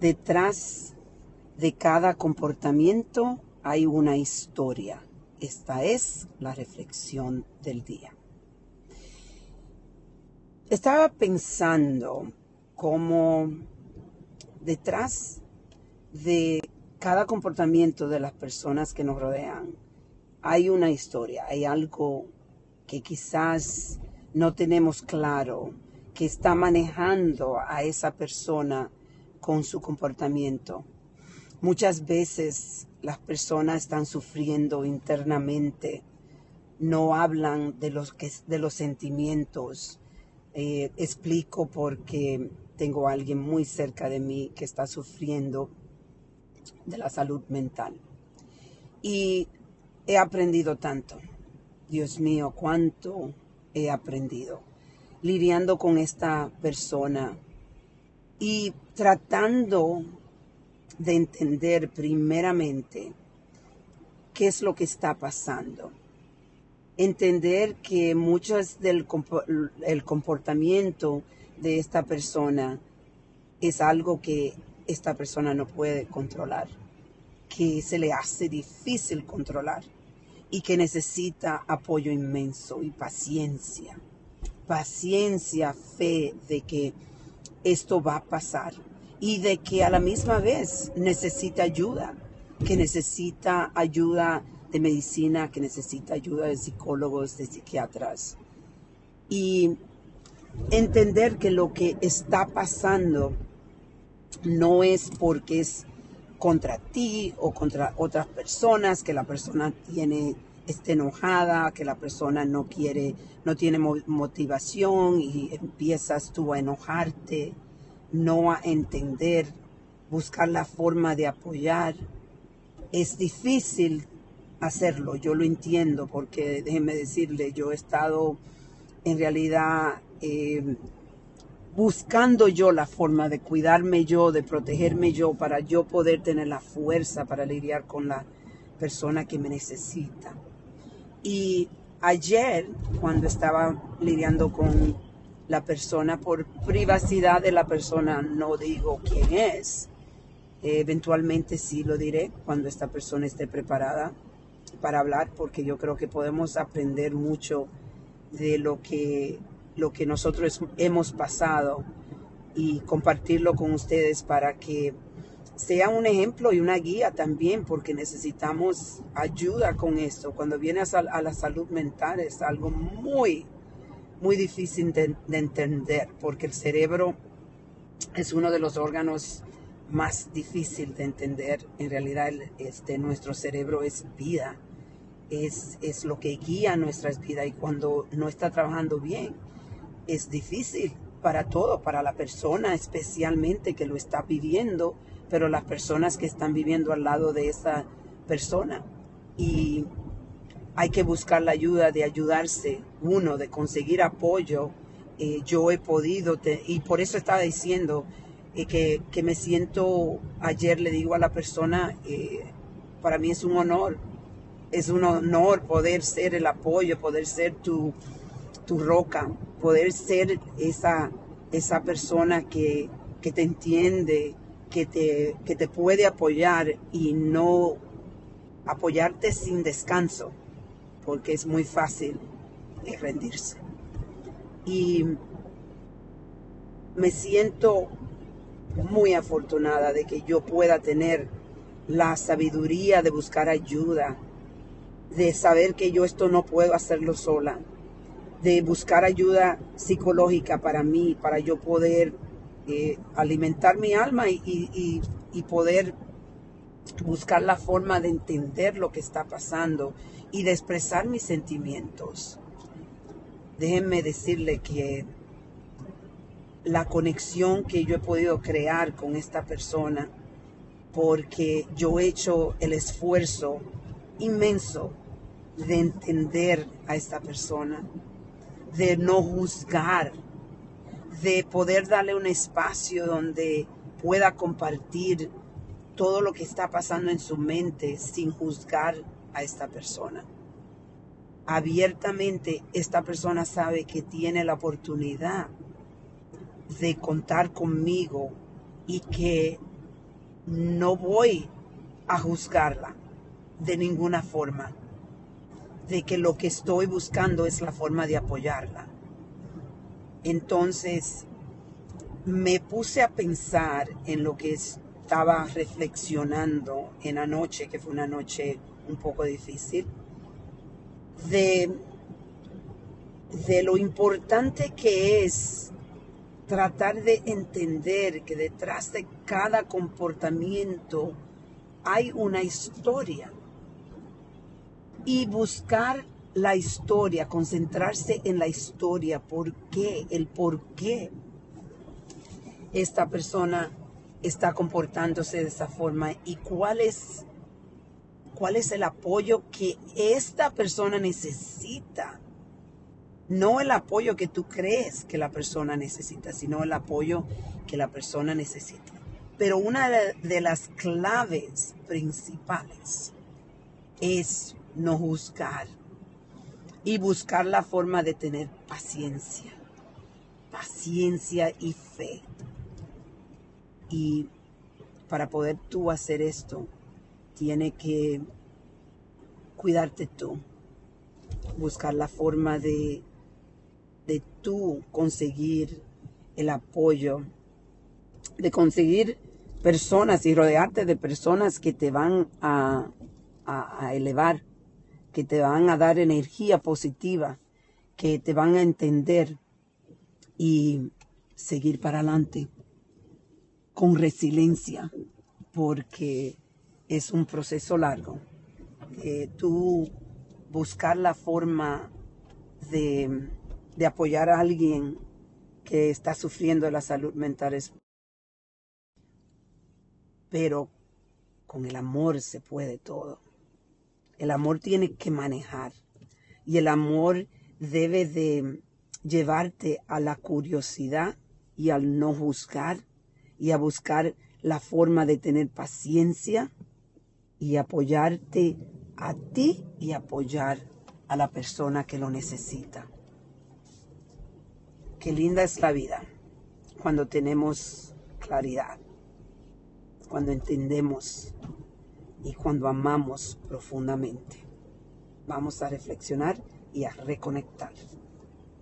Detrás de cada comportamiento hay una historia. Esta es la reflexión del día. Estaba pensando cómo detrás de cada comportamiento de las personas que nos rodean hay una historia, hay algo que quizás no tenemos claro, que está manejando a esa persona con su comportamiento. Muchas veces las personas están sufriendo internamente, no hablan de los, de los sentimientos. Eh, explico porque tengo a alguien muy cerca de mí que está sufriendo de la salud mental. Y he aprendido tanto. Dios mío, cuánto he aprendido lidiando con esta persona y tratando de entender primeramente qué es lo que está pasando. Entender que muchos del el comportamiento de esta persona es algo que esta persona no puede controlar, que se le hace difícil controlar y que necesita apoyo inmenso y paciencia paciencia, fe de que esto va a pasar y de que a la misma vez necesita ayuda, que necesita ayuda de medicina, que necesita ayuda de psicólogos, de psiquiatras. Y entender que lo que está pasando no es porque es contra ti o contra otras personas, que la persona tiene esté enojada, que la persona no quiere, no tiene motivación y empiezas tú a enojarte, no a entender, buscar la forma de apoyar. Es difícil hacerlo, yo lo entiendo, porque déjeme decirle, yo he estado en realidad eh, buscando yo la forma de cuidarme yo, de protegerme yo, para yo poder tener la fuerza para lidiar con la persona que me necesita. Y ayer, cuando estaba lidiando con la persona, por privacidad de la persona, no digo quién es. eventualmente sí lo diré cuando esta persona esté preparada para hablar, porque yo creo que podemos aprender mucho de lo que, lo que nosotros hemos pasado y compartirlo con ustedes para que sea un ejemplo y una guía también, porque necesitamos ayuda con esto. Cuando viene a, la salud mental es algo muy, muy difícil de, entender, porque el cerebro es uno de los órganos más difícil de entender. En realidad, este, nuestro cerebro es vida, es, es lo que guía nuestras vidas y cuando no está trabajando bien, es difícil para todo, para la persona especialmente que lo está viviendo pero las personas que están viviendo al lado de esa persona. Y hay que buscar la ayuda de ayudarse, uno, de conseguir apoyo. Eh, yo he podido, y por eso estaba diciendo eh, que, me siento, ayer le digo a la persona, eh, para mí es un honor, es un honor poder ser el apoyo, poder ser tu, tu roca, poder ser esa, esa persona que, que te entiende, que te, que te puede apoyar y no apoyarte sin descanso, porque es muy fácil rendirse. Y me siento muy afortunada de que yo pueda tener la sabiduría de buscar ayuda, de saber que yo esto no puedo hacerlo sola, de buscar ayuda psicológica para mí, para yo poder eh, alimentar mi alma y, poder buscar la forma de entender lo que está pasando y de expresar mis sentimientos. Déjenme decirle que la conexión que yo he podido crear con esta persona, porque yo he hecho el esfuerzo inmenso de entender a esta persona, de no juzgar de poder darle un espacio donde pueda compartir todo lo que está pasando en su mente sin juzgar a esta persona. Abiertamente esta persona sabe que tiene la oportunidad de contar conmigo y que no voy a juzgarla de ninguna forma, de que lo que estoy buscando es la forma de apoyarla. Entonces me puse a pensar en lo que estaba reflexionando en anoche, que fue una noche un poco difícil, de, de lo importante que es tratar de entender que detrás de cada comportamiento hay una historia y buscar la historia, concentrarse en la historia, por qué, el por qué esta persona está comportándose de esa forma y cuál es, cuál es el apoyo que esta persona necesita. No el apoyo que tú crees que la persona necesita, sino el apoyo que la persona necesita. Pero una de las claves principales es no juzgar y buscar la forma de tener paciencia, paciencia y fe. Y para poder tú hacer esto, tiene que cuidarte tú, buscar la forma de, de tú conseguir el apoyo, de conseguir personas y rodearte de personas que te van a, a elevar que te van a dar energía positiva, que te van a entender y seguir para adelante con resiliencia, porque es un proceso largo. Eh, tú buscar la forma de, apoyar a alguien que está sufriendo la salud mental es pero con el amor se puede todo. El amor tiene que manejar y el amor debe de llevarte a la curiosidad y al no juzgar y a buscar la forma de tener paciencia y apoyarte a ti y apoyar a la persona que lo necesita. Qué linda es la vida cuando tenemos claridad, cuando entendemos y cuando amamos profundamente. Vamos a reflexionar y a reconectar.